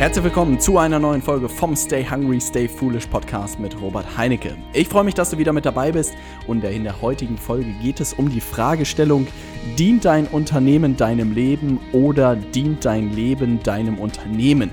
Herzlich willkommen zu einer neuen Folge vom Stay Hungry, Stay Foolish Podcast mit Robert Heinecke. Ich freue mich, dass du wieder mit dabei bist und in der heutigen Folge geht es um die Fragestellung, dient dein Unternehmen deinem Leben oder dient dein Leben deinem Unternehmen?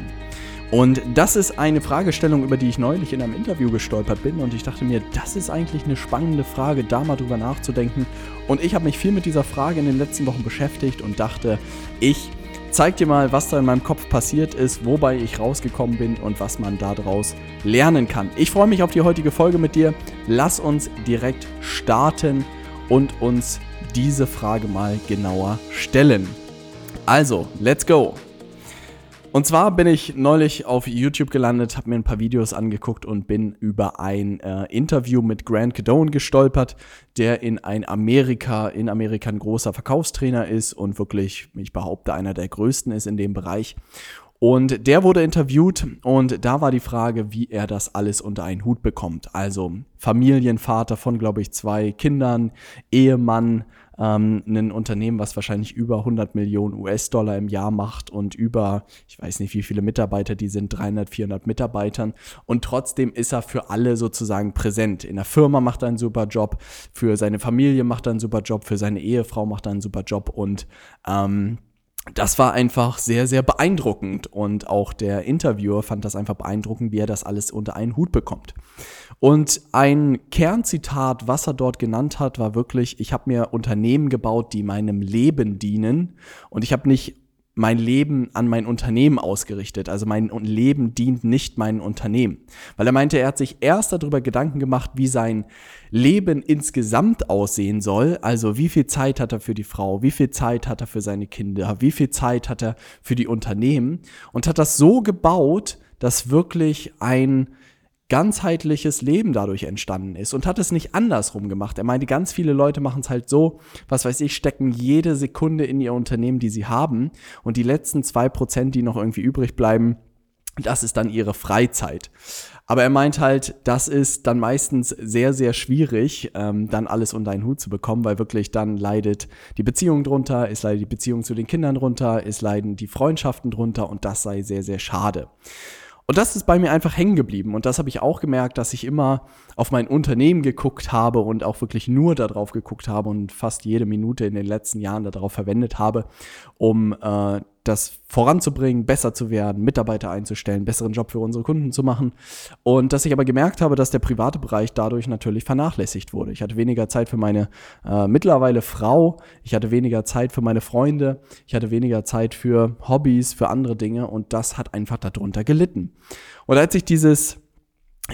Und das ist eine Fragestellung, über die ich neulich in einem Interview gestolpert bin und ich dachte mir, das ist eigentlich eine spannende Frage, da mal drüber nachzudenken. Und ich habe mich viel mit dieser Frage in den letzten Wochen beschäftigt und dachte, ich zeig dir mal, was da in meinem Kopf passiert ist, wobei ich rausgekommen bin und was man daraus lernen kann. Ich freue mich auf die heutige Folge mit dir. Lass uns direkt starten und uns diese Frage mal genauer stellen. Also, let's go! Und zwar bin ich neulich auf YouTube gelandet, habe mir ein paar Videos angeguckt und bin über ein äh, Interview mit Grant Cadone gestolpert, der in ein Amerika, in Amerika ein großer Verkaufstrainer ist und wirklich, ich behaupte, einer der größten ist in dem Bereich. Und der wurde interviewt und da war die Frage, wie er das alles unter einen Hut bekommt. Also Familienvater von, glaube ich, zwei Kindern, Ehemann, ähm, ein Unternehmen, was wahrscheinlich über 100 Millionen US-Dollar im Jahr macht und über, ich weiß nicht, wie viele Mitarbeiter die sind, 300, 400 Mitarbeitern. Und trotzdem ist er für alle sozusagen präsent. In der Firma macht er einen super Job, für seine Familie macht er einen super Job, für seine Ehefrau macht er einen super Job und ähm, das war einfach sehr, sehr beeindruckend und auch der Interviewer fand das einfach beeindruckend, wie er das alles unter einen Hut bekommt. Und ein Kernzitat, was er dort genannt hat, war wirklich, ich habe mir Unternehmen gebaut, die meinem Leben dienen und ich habe nicht mein Leben an mein Unternehmen ausgerichtet. Also mein Leben dient nicht meinem Unternehmen. Weil er meinte, er hat sich erst darüber Gedanken gemacht, wie sein Leben insgesamt aussehen soll. Also wie viel Zeit hat er für die Frau, wie viel Zeit hat er für seine Kinder, wie viel Zeit hat er für die Unternehmen. Und hat das so gebaut, dass wirklich ein ganzheitliches Leben dadurch entstanden ist und hat es nicht andersrum gemacht. Er meinte, ganz viele Leute machen es halt so, was weiß ich, stecken jede Sekunde in ihr Unternehmen, die sie haben und die letzten zwei Prozent, die noch irgendwie übrig bleiben, das ist dann ihre Freizeit. Aber er meint halt, das ist dann meistens sehr, sehr schwierig, ähm, dann alles unter einen Hut zu bekommen, weil wirklich dann leidet die Beziehung drunter, es leidet die Beziehung zu den Kindern drunter, es leiden die Freundschaften drunter und das sei sehr, sehr schade. Und das ist bei mir einfach hängen geblieben. Und das habe ich auch gemerkt, dass ich immer auf mein Unternehmen geguckt habe und auch wirklich nur darauf geguckt habe und fast jede Minute in den letzten Jahren darauf verwendet habe, um äh, das voranzubringen, besser zu werden, Mitarbeiter einzustellen, besseren Job für unsere Kunden zu machen. Und dass ich aber gemerkt habe, dass der private Bereich dadurch natürlich vernachlässigt wurde. Ich hatte weniger Zeit für meine äh, mittlerweile Frau, ich hatte weniger Zeit für meine Freunde, ich hatte weniger Zeit für Hobbys, für andere Dinge und das hat einfach darunter gelitten. Und als ich dieses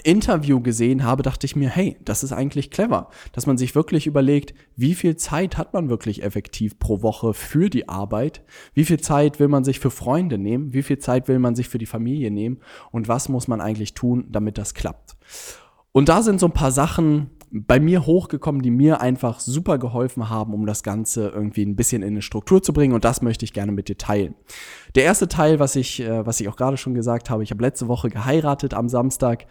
Interview gesehen habe, dachte ich mir, hey, das ist eigentlich clever, dass man sich wirklich überlegt, wie viel Zeit hat man wirklich effektiv pro Woche für die Arbeit, wie viel Zeit will man sich für Freunde nehmen, wie viel Zeit will man sich für die Familie nehmen und was muss man eigentlich tun, damit das klappt. Und da sind so ein paar Sachen, bei mir hochgekommen, die mir einfach super geholfen haben, um das Ganze irgendwie ein bisschen in eine Struktur zu bringen. Und das möchte ich gerne mit dir teilen. Der erste Teil, was ich, äh, was ich auch gerade schon gesagt habe, ich habe letzte Woche geheiratet am Samstag.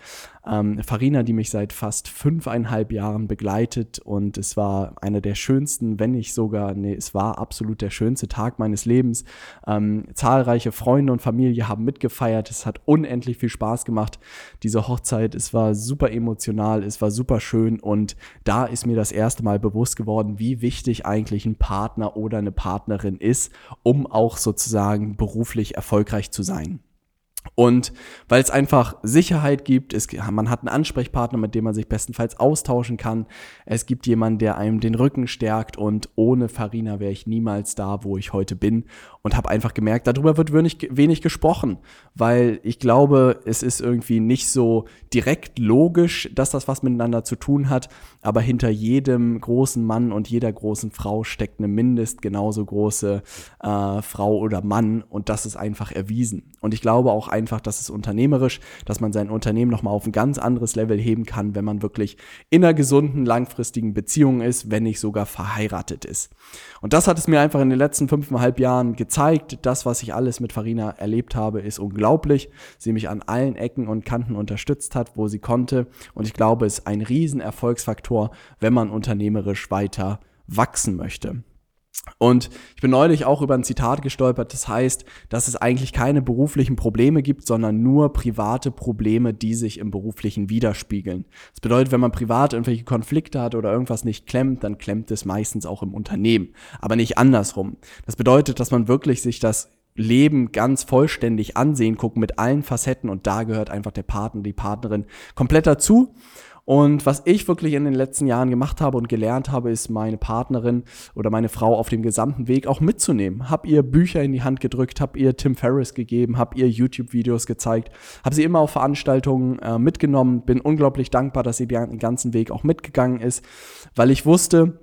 Ähm, Farina, die mich seit fast fünfeinhalb Jahren begleitet und es war einer der schönsten, wenn nicht sogar, nee, es war absolut der schönste Tag meines Lebens. Ähm, zahlreiche Freunde und Familie haben mitgefeiert. Es hat unendlich viel Spaß gemacht, diese Hochzeit. Es war super emotional, es war super schön und da ist mir das erste Mal bewusst geworden, wie wichtig eigentlich ein Partner oder eine Partnerin ist, um auch sozusagen beruflich erfolgreich zu sein. Und weil es einfach Sicherheit gibt, es, man hat einen Ansprechpartner, mit dem man sich bestenfalls austauschen kann. Es gibt jemanden, der einem den Rücken stärkt und ohne Farina wäre ich niemals da, wo ich heute bin und habe einfach gemerkt, darüber wird wenig, wenig gesprochen, weil ich glaube, es ist irgendwie nicht so direkt logisch, dass das was miteinander zu tun hat, aber hinter jedem großen Mann und jeder großen Frau steckt eine mindest genauso große äh, Frau oder Mann und das ist einfach erwiesen. Und ich glaube auch einfach, dass es unternehmerisch, dass man sein Unternehmen nochmal auf ein ganz anderes Level heben kann, wenn man wirklich in einer gesunden, langfristigen Beziehung ist, wenn nicht sogar verheiratet ist. Und das hat es mir einfach in den letzten fünfeinhalb Jahren gezeigt. Das, was ich alles mit Farina erlebt habe, ist unglaublich. Sie mich an allen Ecken und Kanten unterstützt hat, wo sie konnte. Und ich glaube, es ist ein Riesenerfolgsfaktor, wenn man unternehmerisch weiter wachsen möchte. Und ich bin neulich auch über ein Zitat gestolpert, das heißt, dass es eigentlich keine beruflichen Probleme gibt, sondern nur private Probleme, die sich im beruflichen widerspiegeln. Das bedeutet, wenn man privat irgendwelche Konflikte hat oder irgendwas nicht klemmt, dann klemmt es meistens auch im Unternehmen, aber nicht andersrum. Das bedeutet, dass man wirklich sich das Leben ganz vollständig ansehen, gucken mit allen Facetten und da gehört einfach der Partner, die Partnerin komplett dazu. Und was ich wirklich in den letzten Jahren gemacht habe und gelernt habe, ist meine Partnerin oder meine Frau auf dem gesamten Weg auch mitzunehmen. Hab ihr Bücher in die Hand gedrückt, hab ihr Tim Ferriss gegeben, hab ihr YouTube-Videos gezeigt, hab sie immer auf Veranstaltungen äh, mitgenommen, bin unglaublich dankbar, dass sie den ganzen Weg auch mitgegangen ist, weil ich wusste,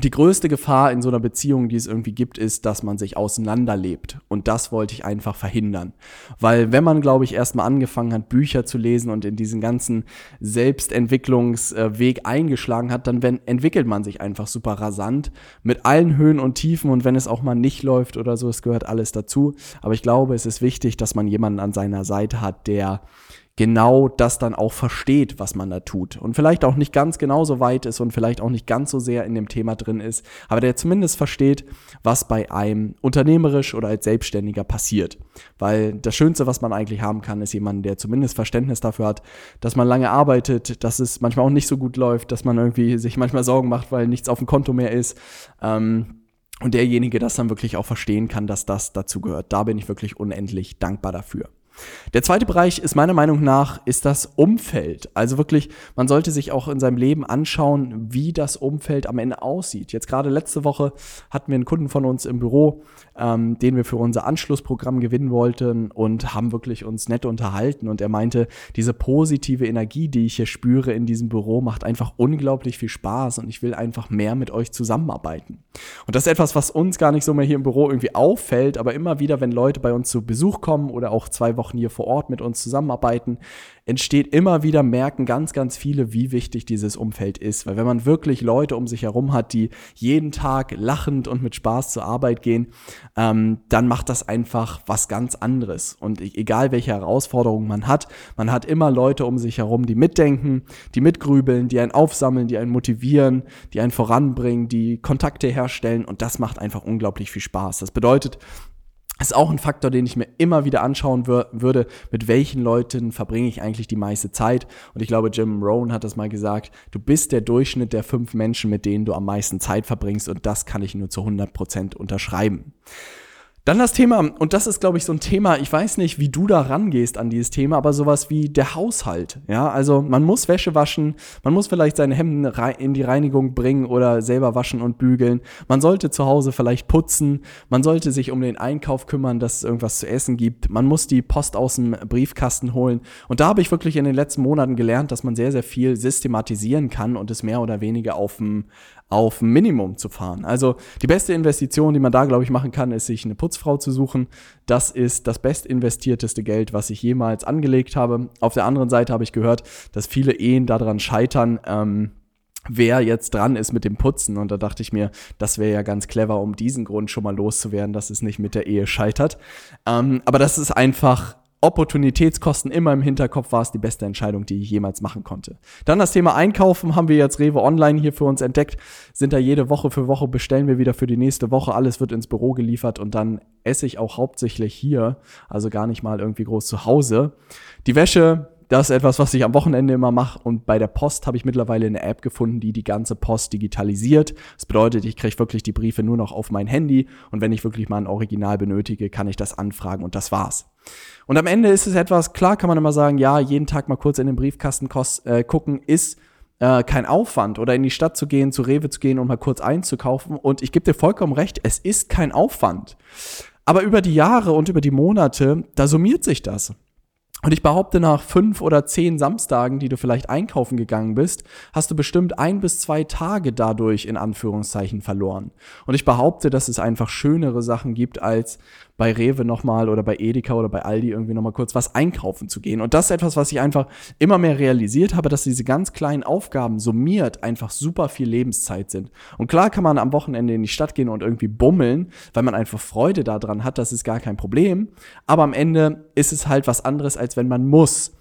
die größte Gefahr in so einer Beziehung, die es irgendwie gibt, ist, dass man sich auseinanderlebt. Und das wollte ich einfach verhindern. Weil wenn man, glaube ich, erstmal angefangen hat, Bücher zu lesen und in diesen ganzen Selbstentwicklungsweg eingeschlagen hat, dann wenn, entwickelt man sich einfach super rasant mit allen Höhen und Tiefen. Und wenn es auch mal nicht läuft oder so, es gehört alles dazu. Aber ich glaube, es ist wichtig, dass man jemanden an seiner Seite hat, der genau das dann auch versteht, was man da tut. Und vielleicht auch nicht ganz genauso weit ist und vielleicht auch nicht ganz so sehr in dem Thema drin ist, aber der zumindest versteht, was bei einem unternehmerisch oder als Selbstständiger passiert. Weil das Schönste, was man eigentlich haben kann, ist jemand, der zumindest Verständnis dafür hat, dass man lange arbeitet, dass es manchmal auch nicht so gut läuft, dass man irgendwie sich manchmal Sorgen macht, weil nichts auf dem Konto mehr ist. Ähm, und derjenige das dann wirklich auch verstehen kann, dass das dazu gehört. Da bin ich wirklich unendlich dankbar dafür. Der zweite Bereich ist meiner Meinung nach ist das Umfeld. Also wirklich, man sollte sich auch in seinem Leben anschauen, wie das Umfeld am Ende aussieht. Jetzt gerade letzte Woche hatten wir einen Kunden von uns im Büro, ähm, den wir für unser Anschlussprogramm gewinnen wollten und haben wirklich uns nett unterhalten. Und er meinte, diese positive Energie, die ich hier spüre in diesem Büro, macht einfach unglaublich viel Spaß und ich will einfach mehr mit euch zusammenarbeiten. Und das ist etwas, was uns gar nicht so mehr hier im Büro irgendwie auffällt, aber immer wieder, wenn Leute bei uns zu Besuch kommen oder auch zwei Wochen Wochen hier vor Ort mit uns zusammenarbeiten, entsteht immer wieder, merken ganz, ganz viele, wie wichtig dieses Umfeld ist. Weil wenn man wirklich Leute um sich herum hat, die jeden Tag lachend und mit Spaß zur Arbeit gehen, ähm, dann macht das einfach was ganz anderes. Und e-, egal welche Herausforderungen man hat, man hat immer Leute um sich herum, die mitdenken, die mitgrübeln, die einen aufsammeln, die einen motivieren, die einen voranbringen, die Kontakte herstellen und das macht einfach unglaublich viel Spaß. Das bedeutet, ist auch ein Faktor, den ich mir immer wieder anschauen würde, mit welchen Leuten verbringe ich eigentlich die meiste Zeit. Und ich glaube, Jim Rohn hat das mal gesagt, du bist der Durchschnitt der fünf Menschen, mit denen du am meisten Zeit verbringst. Und das kann ich nur zu 100 Prozent unterschreiben. Dann das Thema, und das ist, glaube ich, so ein Thema, ich weiß nicht, wie du da rangehst an dieses Thema, aber sowas wie der Haushalt. Ja, also man muss Wäsche waschen, man muss vielleicht seine Hemden in die Reinigung bringen oder selber waschen und bügeln. Man sollte zu Hause vielleicht putzen, man sollte sich um den Einkauf kümmern, dass es irgendwas zu essen gibt. Man muss die Post aus dem Briefkasten holen. Und da habe ich wirklich in den letzten Monaten gelernt, dass man sehr, sehr viel systematisieren kann und es mehr oder weniger auf dem auf Minimum zu fahren. Also die beste Investition, die man da, glaube ich, machen kann, ist, sich eine Putzfrau zu suchen. Das ist das bestinvestierteste Geld, was ich jemals angelegt habe. Auf der anderen Seite habe ich gehört, dass viele Ehen daran scheitern, ähm, wer jetzt dran ist mit dem Putzen. Und da dachte ich mir, das wäre ja ganz clever, um diesen Grund schon mal loszuwerden, dass es nicht mit der Ehe scheitert. Ähm, aber das ist einfach Opportunitätskosten immer im Hinterkopf war es die beste Entscheidung, die ich jemals machen konnte. Dann das Thema Einkaufen haben wir jetzt Rewe Online hier für uns entdeckt. Sind da jede Woche für Woche bestellen wir wieder für die nächste Woche. Alles wird ins Büro geliefert und dann esse ich auch hauptsächlich hier, also gar nicht mal irgendwie groß zu Hause. Die Wäsche das ist etwas, was ich am Wochenende immer mache. Und bei der Post habe ich mittlerweile eine App gefunden, die die ganze Post digitalisiert. Das bedeutet, ich kriege wirklich die Briefe nur noch auf mein Handy. Und wenn ich wirklich mal ein Original benötige, kann ich das anfragen und das war's. Und am Ende ist es etwas, klar kann man immer sagen, ja, jeden Tag mal kurz in den Briefkasten äh, gucken, ist äh, kein Aufwand oder in die Stadt zu gehen, zu Rewe zu gehen und mal kurz einzukaufen. Und ich gebe dir vollkommen recht, es ist kein Aufwand. Aber über die Jahre und über die Monate, da summiert sich das. Und ich behaupte, nach fünf oder zehn Samstagen, die du vielleicht einkaufen gegangen bist, hast du bestimmt ein bis zwei Tage dadurch in Anführungszeichen verloren. Und ich behaupte, dass es einfach schönere Sachen gibt, als bei Rewe nochmal oder bei Edeka oder bei Aldi irgendwie nochmal kurz was einkaufen zu gehen. Und das ist etwas, was ich einfach immer mehr realisiert habe, dass diese ganz kleinen Aufgaben summiert einfach super viel Lebenszeit sind. Und klar kann man am Wochenende in die Stadt gehen und irgendwie bummeln, weil man einfach Freude daran hat, das ist gar kein Problem. Aber am Ende ist es halt was anderes, als wenn man muss.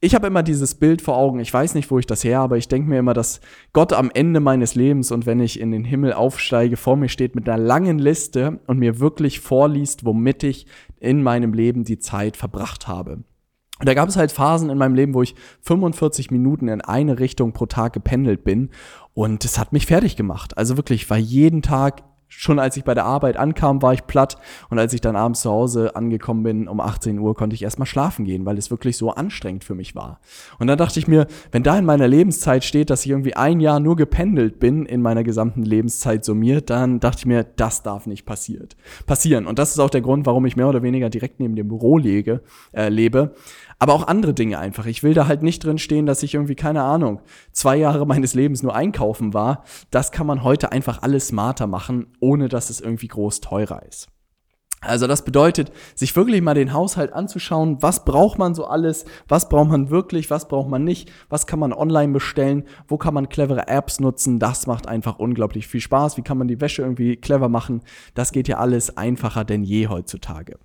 Ich habe immer dieses Bild vor Augen, ich weiß nicht, wo ich das her, aber ich denke mir immer, dass Gott am Ende meines Lebens und wenn ich in den Himmel aufsteige, vor mir steht mit einer langen Liste und mir wirklich vorliest, womit ich in meinem Leben die Zeit verbracht habe. Und da gab es halt Phasen in meinem Leben, wo ich 45 Minuten in eine Richtung pro Tag gependelt bin. Und es hat mich fertig gemacht. Also wirklich, war jeden Tag schon als ich bei der Arbeit ankam, war ich platt und als ich dann abends zu Hause angekommen bin, um 18 Uhr, konnte ich erstmal schlafen gehen, weil es wirklich so anstrengend für mich war. Und dann dachte ich mir, wenn da in meiner Lebenszeit steht, dass ich irgendwie ein Jahr nur gependelt bin in meiner gesamten Lebenszeit summiert, dann dachte ich mir, das darf nicht passiert, passieren. Und das ist auch der Grund, warum ich mehr oder weniger direkt neben dem Büro lege, äh, lebe, aber auch andere Dinge einfach. Ich will da halt nicht drin stehen, dass ich irgendwie, keine Ahnung, zwei Jahre meines Lebens nur einkaufen war. Das kann man heute einfach alles smarter machen, ohne dass es irgendwie groß teurer ist. Also das bedeutet, sich wirklich mal den Haushalt anzuschauen, was braucht man so alles, was braucht man wirklich, was braucht man nicht, was kann man online bestellen, wo kann man clevere Apps nutzen, das macht einfach unglaublich viel Spaß, wie kann man die Wäsche irgendwie clever machen, das geht ja alles einfacher denn je heutzutage.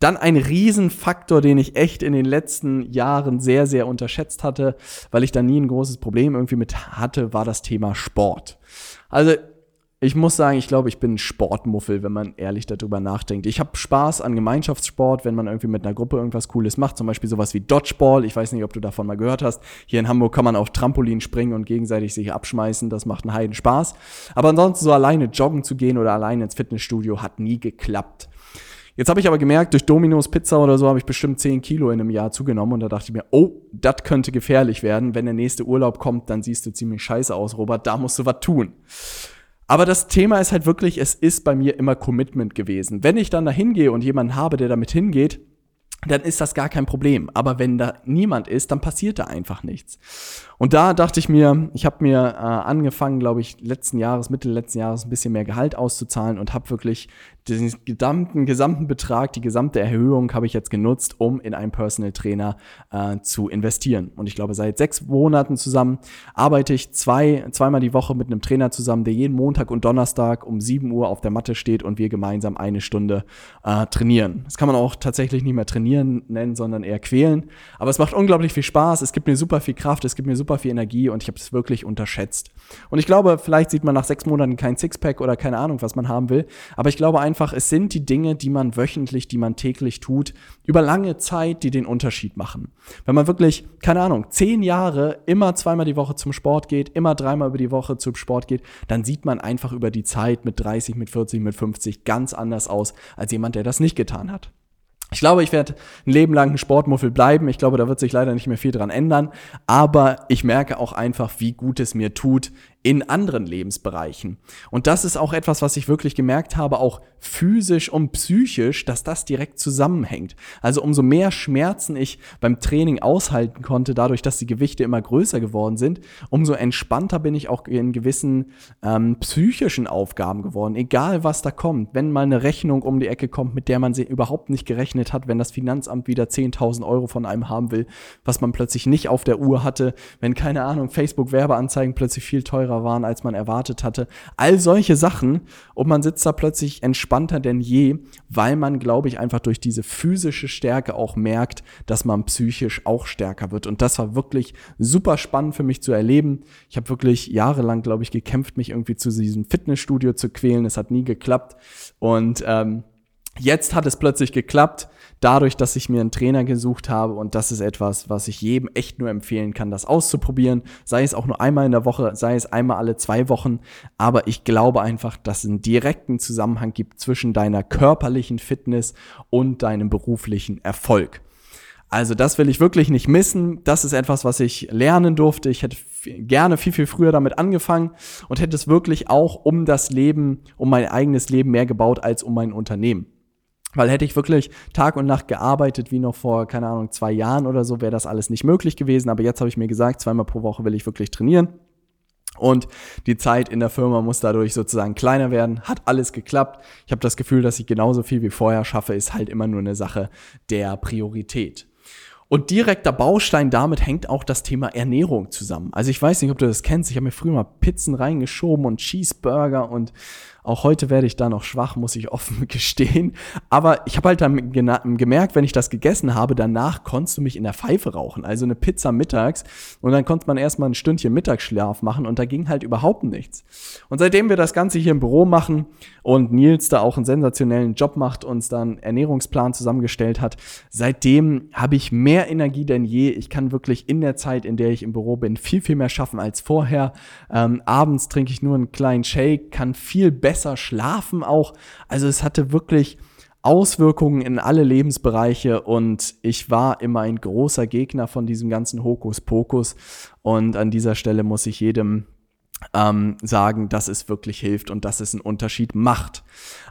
Dann ein Riesenfaktor, den ich echt in den letzten Jahren sehr, sehr unterschätzt hatte, weil ich da nie ein großes Problem irgendwie mit hatte, war das Thema Sport. Also ich muss sagen, ich glaube, ich bin ein Sportmuffel, wenn man ehrlich darüber nachdenkt. Ich habe Spaß an Gemeinschaftssport, wenn man irgendwie mit einer Gruppe irgendwas Cooles macht, zum Beispiel sowas wie Dodgeball. Ich weiß nicht, ob du davon mal gehört hast. Hier in Hamburg kann man auf Trampolin springen und gegenseitig sich abschmeißen. Das macht einen Heiden Spaß. Aber ansonsten so alleine joggen zu gehen oder alleine ins Fitnessstudio hat nie geklappt. Jetzt habe ich aber gemerkt, durch Domino's Pizza oder so habe ich bestimmt 10 Kilo in einem Jahr zugenommen und da dachte ich mir, oh, das könnte gefährlich werden. Wenn der nächste Urlaub kommt, dann siehst du ziemlich scheiße aus, Robert, da musst du was tun. Aber das Thema ist halt wirklich, es ist bei mir immer Commitment gewesen. Wenn ich dann da hingehe und jemanden habe, der damit hingeht, dann ist das gar kein Problem. Aber wenn da niemand ist, dann passiert da einfach nichts. Und da dachte ich mir, ich habe mir äh, angefangen, glaube ich, letzten Jahres, Mitte letzten Jahres ein bisschen mehr Gehalt auszuzahlen und habe wirklich den gesamten, gesamten Betrag, die gesamte Erhöhung habe ich jetzt genutzt, um in einen Personal Trainer äh, zu investieren. Und ich glaube, seit sechs Monaten zusammen arbeite ich zwei, zweimal die Woche mit einem Trainer zusammen, der jeden Montag und Donnerstag um 7 Uhr auf der Matte steht und wir gemeinsam eine Stunde äh, trainieren. Das kann man auch tatsächlich nicht mehr trainieren nennen, sondern eher quälen. Aber es macht unglaublich viel Spaß, es gibt mir super viel Kraft, es gibt mir super viel Energie und ich habe es wirklich unterschätzt. Und ich glaube, vielleicht sieht man nach sechs Monaten kein Sixpack oder keine Ahnung, was man haben will. Aber ich glaube einfach, es sind die Dinge, die man wöchentlich, die man täglich tut, über lange Zeit, die den Unterschied machen. Wenn man wirklich, keine Ahnung, zehn Jahre immer zweimal die Woche zum Sport geht, immer dreimal über die Woche zum Sport geht, dann sieht man einfach über die Zeit mit 30, mit 40, mit 50 ganz anders aus als jemand, der das nicht getan hat. Ich glaube, ich werde ein Leben lang ein Sportmuffel bleiben. Ich glaube, da wird sich leider nicht mehr viel dran ändern. Aber ich merke auch einfach, wie gut es mir tut, in anderen Lebensbereichen. Und das ist auch etwas, was ich wirklich gemerkt habe, auch physisch und psychisch, dass das direkt zusammenhängt. Also umso mehr Schmerzen ich beim Training aushalten konnte, dadurch, dass die Gewichte immer größer geworden sind, umso entspannter bin ich auch in gewissen ähm, psychischen Aufgaben geworden. Egal was da kommt, wenn mal eine Rechnung um die Ecke kommt, mit der man überhaupt nicht gerechnet hat, wenn das Finanzamt wieder 10.000 Euro von einem haben will, was man plötzlich nicht auf der Uhr hatte, wenn keine Ahnung, Facebook Werbeanzeigen plötzlich viel teurer teurer waren, als man erwartet hatte. All solche Sachen und man sitzt da plötzlich entspannter denn je, weil man, glaube ich, einfach durch diese physische Stärke auch merkt, dass man psychisch auch stärker wird. Und das war wirklich super spannend für mich zu erleben. Ich habe wirklich jahrelang, glaube ich, gekämpft, mich irgendwie zu diesem Fitnessstudio zu quälen. Es hat nie geklappt. Und ähm, Jetzt hat es plötzlich geklappt, dadurch, dass ich mir einen Trainer gesucht habe und das ist etwas, was ich jedem echt nur empfehlen kann, das auszuprobieren, sei es auch nur einmal in der Woche, sei es einmal alle zwei Wochen, aber ich glaube einfach, dass es einen direkten Zusammenhang gibt zwischen deiner körperlichen Fitness und deinem beruflichen Erfolg. Also das will ich wirklich nicht missen. Das ist etwas, was ich lernen durfte. Ich hätte gerne viel, viel früher damit angefangen und hätte es wirklich auch um das Leben, um mein eigenes Leben mehr gebaut als um mein Unternehmen. Weil hätte ich wirklich Tag und Nacht gearbeitet, wie noch vor, keine Ahnung, zwei Jahren oder so, wäre das alles nicht möglich gewesen. Aber jetzt habe ich mir gesagt, zweimal pro Woche will ich wirklich trainieren. Und die Zeit in der Firma muss dadurch sozusagen kleiner werden. Hat alles geklappt. Ich habe das Gefühl, dass ich genauso viel wie vorher schaffe, ist halt immer nur eine Sache der Priorität. Und direkter Baustein damit hängt auch das Thema Ernährung zusammen. Also ich weiß nicht, ob du das kennst. Ich habe mir früher mal Pizzen reingeschoben und Cheeseburger und auch heute werde ich da noch schwach, muss ich offen gestehen. Aber ich habe halt dann gemerkt, wenn ich das gegessen habe, danach konntest du mich in der Pfeife rauchen. Also eine Pizza mittags und dann konnte man erstmal ein Stündchen Mittagsschlaf machen und da ging halt überhaupt nichts. Und seitdem wir das Ganze hier im Büro machen und Nils da auch einen sensationellen Job macht, uns dann Ernährungsplan zusammengestellt hat, seitdem habe ich mehr Energie denn je. Ich kann wirklich in der Zeit, in der ich im Büro bin, viel, viel mehr schaffen als vorher. Ähm, abends trinke ich nur einen kleinen Shake, kann viel besser besser schlafen auch. Also es hatte wirklich Auswirkungen in alle Lebensbereiche und ich war immer ein großer Gegner von diesem ganzen Hokuspokus. Und an dieser Stelle muss ich jedem ähm, sagen, dass es wirklich hilft und dass es einen Unterschied macht.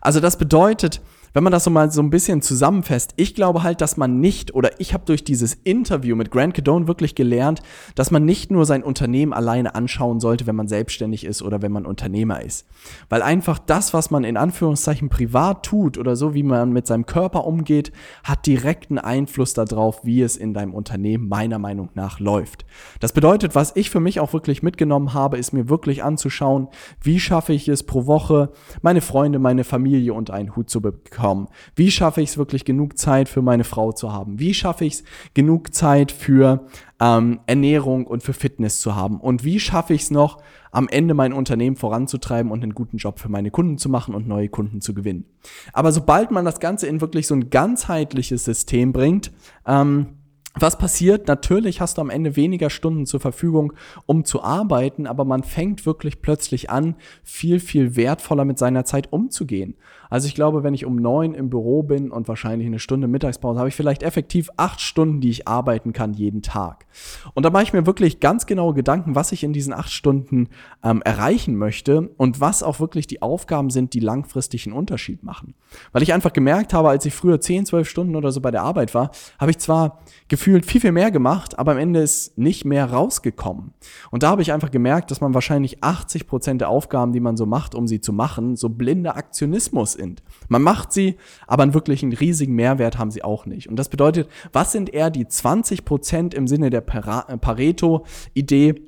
Also das bedeutet, wenn man das so mal so ein bisschen zusammenfasst, ich glaube halt, dass man nicht, oder ich habe durch dieses Interview mit Grant Cadone wirklich gelernt, dass man nicht nur sein Unternehmen alleine anschauen sollte, wenn man selbstständig ist oder wenn man Unternehmer ist. Weil einfach das, was man in Anführungszeichen privat tut oder so, wie man mit seinem Körper umgeht, hat direkten Einfluss darauf, wie es in deinem Unternehmen meiner Meinung nach läuft. Das bedeutet, was ich für mich auch wirklich mitgenommen habe, ist mir wirklich anzuschauen, wie schaffe ich es pro Woche, meine Freunde, meine Familie und einen Hut zu bekommen bekommen? Wie schaffe ich es wirklich genug Zeit für meine Frau zu haben? Wie schaffe ich es genug Zeit für ähm, Ernährung und für Fitness zu haben? Und wie schaffe ich es noch, am Ende mein Unternehmen voranzutreiben und einen guten Job für meine Kunden zu machen und neue Kunden zu gewinnen? Aber sobald man das Ganze in wirklich so ein ganzheitliches System bringt, ähm, was passiert? Natürlich hast du am Ende weniger Stunden zur Verfügung, um zu arbeiten, aber man fängt wirklich plötzlich an, viel, viel wertvoller mit seiner Zeit umzugehen. Also ich glaube, wenn ich um neun im Büro bin und wahrscheinlich eine Stunde Mittagspause, habe ich vielleicht effektiv acht Stunden, die ich arbeiten kann jeden Tag. Und da mache ich mir wirklich ganz genaue Gedanken, was ich in diesen acht Stunden ähm, erreichen möchte und was auch wirklich die Aufgaben sind, die langfristig einen Unterschied machen. Weil ich einfach gemerkt habe, als ich früher zehn, zwölf Stunden oder so bei der Arbeit war, habe ich zwar gefühlt viel, viel mehr gemacht, aber am Ende ist nicht mehr rausgekommen. Und da habe ich einfach gemerkt, dass man wahrscheinlich 80 Prozent der Aufgaben, die man so macht, um sie zu machen, so blinder Aktionismus sind. Man macht sie, aber einen wirklichen riesigen Mehrwert haben sie auch nicht. Und das bedeutet, was sind eher die 20 Prozent im Sinne der äh, Pareto-Idee,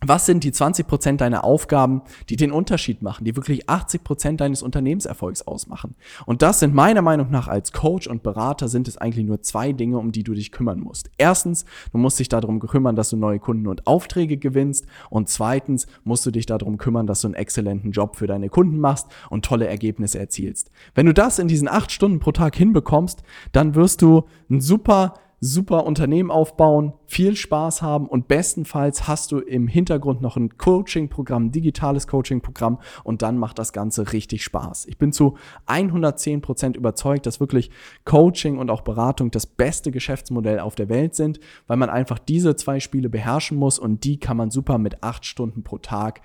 was sind die 20% deiner Aufgaben, die den Unterschied machen, die wirklich 80% deines Unternehmenserfolgs ausmachen? Und das sind meiner Meinung nach als Coach und Berater sind es eigentlich nur zwei Dinge, um die du dich kümmern musst. Erstens, du musst dich darum kümmern, dass du neue Kunden und Aufträge gewinnst. Und zweitens musst du dich darum kümmern, dass du einen exzellenten Job für deine Kunden machst und tolle Ergebnisse erzielst. Wenn du das in diesen acht Stunden pro Tag hinbekommst, dann wirst du ein super super Unternehmen aufbauen, viel Spaß haben und bestenfalls hast du im Hintergrund noch ein Coaching-Programm, digitales Coaching-Programm und dann macht das Ganze richtig Spaß. Ich bin zu 110 Prozent überzeugt, dass wirklich Coaching und auch Beratung das beste Geschäftsmodell auf der Welt sind, weil man einfach diese zwei Spiele beherrschen muss und die kann man super mit acht Stunden pro Tag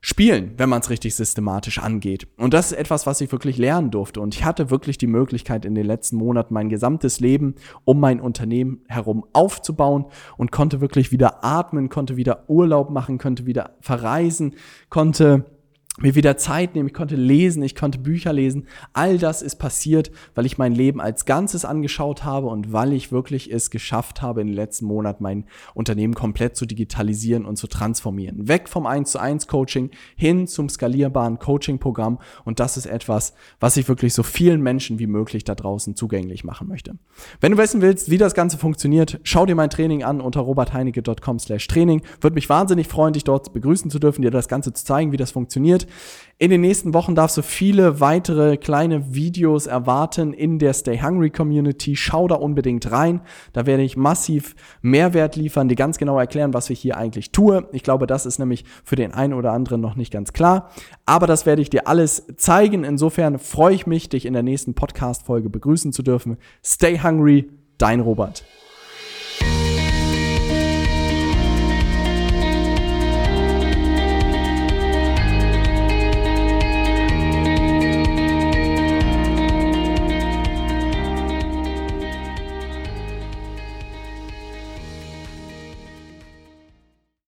spielen, wenn man es richtig systematisch angeht. Und das ist etwas, was ich wirklich lernen durfte. Und ich hatte wirklich die Möglichkeit, in den letzten Monaten mein gesamtes Leben um mein Unternehmen herum aufzubauen und konnte wirklich wieder atmen, konnte wieder Urlaub machen, konnte wieder verreisen, konnte mir wieder Zeit nehmen, ich konnte lesen, ich konnte Bücher lesen. All das ist passiert, weil ich mein Leben als Ganzes angeschaut habe und weil ich wirklich es geschafft habe, in den letzten Monaten mein Unternehmen komplett zu digitalisieren und zu transformieren. Weg vom 1 zu 1 Coaching hin zum skalierbaren Coaching-Programm. Und das ist etwas, was ich wirklich so vielen Menschen wie möglich da draußen zugänglich machen möchte. Wenn du wissen willst, wie das Ganze funktioniert, schau dir mein Training an unter robertheinecke.com slash Training. Würde mich wahnsinnig freuen, dich dort begrüßen zu dürfen, dir das Ganze zu zeigen, wie das funktioniert. In den nächsten Wochen darfst du viele weitere kleine Videos erwarten in der Stay Hungry Community. Schau da unbedingt rein. Da werde ich massiv Mehrwert liefern, dir ganz genau erklären, was ich hier eigentlich tue. Ich glaube, das ist nämlich für den einen oder anderen noch nicht ganz klar. Aber das werde ich dir alles zeigen. Insofern freue ich mich, dich in der nächsten Podcast-Folge begrüßen zu dürfen. Stay Hungry, dein Robert.